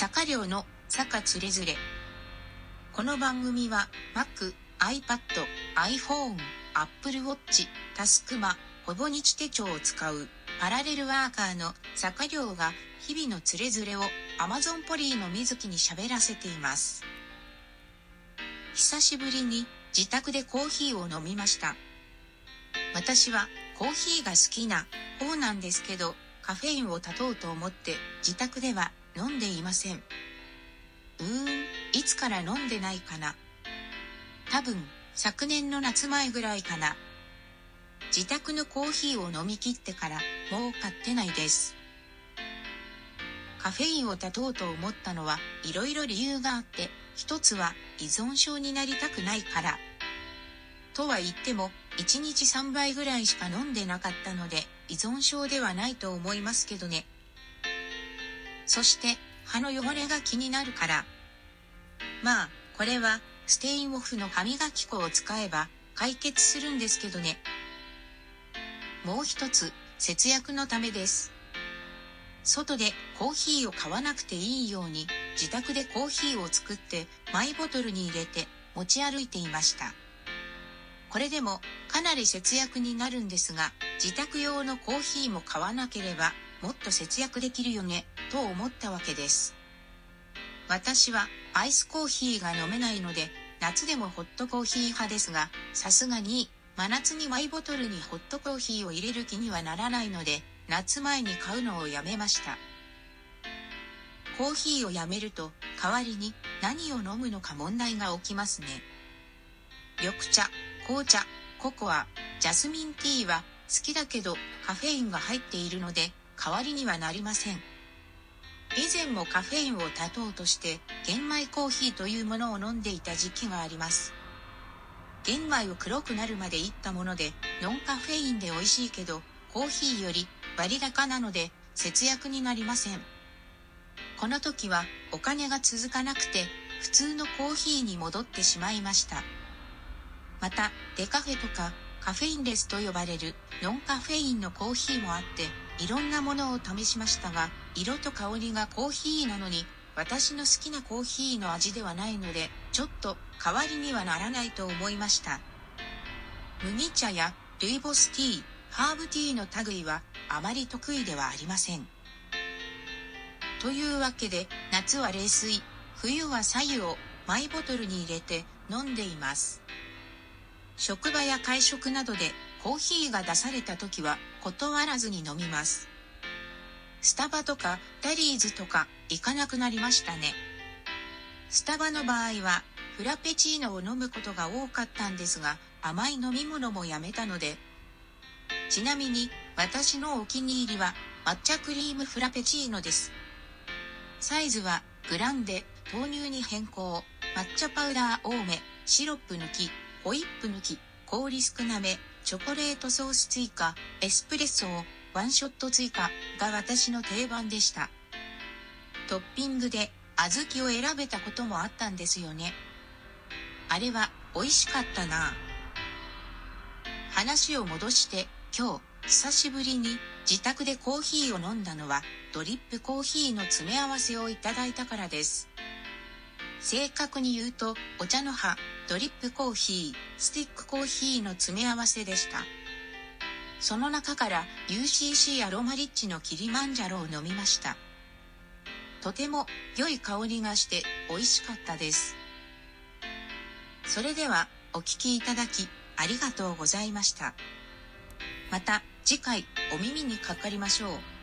坂寮の坂つれづれ。この番組は Mac、iPad、iPhone、Apple Watch、タスクマ、ほぼ日手帳を使うパラレルワーカーの坂寮が日々のつれづれを Amazon ポリーの水木に喋らせています。久しぶりに自宅でコーヒーを飲みました。私はコーヒーが好きな方なんですけど、カフェインを断とうと思って自宅では飲んでいません。うーん、いつから飲んでないかな。多分、昨年の夏前ぐらいかな。自宅のコーヒーを飲み切ってからもう買ってないです。カフェインを断とうと思ったのはいろいろ理由があって、一つは依存症になりたくないから。とは言っても、1日3杯ぐらいしか飲んでなかったので、依存症ではないと思いますけどね。そして、歯の汚れが気になるから。まあ、これは、ステインオフの歯磨き粉を使えば解決するんですけどね。もう一つ、節約のためです。外でコーヒーを買わなくていいように自宅でコーヒーを作ってマイボトルに入れて持ち歩いていました。これでもかなり節約になるんですが自宅用のコーヒーも買わなければもっと節約できるよねと思ったわけです。私はアイスコーヒーが飲めないので夏でもホットコーヒー派ですがさすがに真夏にマイボトルにホットコーヒーを入れる気にはならないので夏前に買うのをやめました。コーヒーをやめると代わりに何を飲むのか問題が起きますね。緑茶、紅茶、ココア、ジャスミンティーは好きだけどカフェインが入っているので代わりにはなりません。以前もカフェインを断とうとして玄米コーヒーというものを飲んでいた時期があります。玄米を黒くなるまでいったものでノンカフェインで美味しいけどコーヒーより割高なので節約になりません。この時はお金が続かなくて普通のコーヒーに戻ってしまいました。またデカフェとかカフェインレスと呼ばれるノンカフェインのコーヒーもあっていろんなものを試しましたが色と香りがコーヒーなのに私の好きなコーヒーの味ではないのでちょっと代わりにはならないと思いました。麦茶やルイボスティー、ハーブティーの類はあまり得意ではありません。というわけで夏は冷水、冬は白湯をマイボトルに入れて飲んでいます。職場や会食などでコーヒーが出された時は断らずに飲みます。スタバとかダリーズとか行かなくなりましたね。スタバの場合はフラペチーノを飲むことが多かったんですが甘い飲み物もやめたのでちなみに私のお気に入りは抹茶クリームフラペチーノです。サイズはグランデ、豆乳に変更、抹茶パウダー多め、シロップ抜き、ホイップ抜き、氷少なめ、チョコレートソース追加、エスプレッソをワンショット追加が私の定番でした。トッピングで小豆を選べたこともあったんですよね。あれは美味しかったな。話を戻して今日久しぶりに自宅でコーヒーを飲んだのはドリップコーヒーの詰め合わせをいただいたからです。正確に言うとお茶の葉、ドリップコーヒー、スティックコーヒーの詰め合わせでした。その中から UCC アロマリッチのキリマンジャロを飲みました。とても良い香りがして美味しかったです。それではお聞きいただきありがとうございました。また次回お耳にかかりましょう。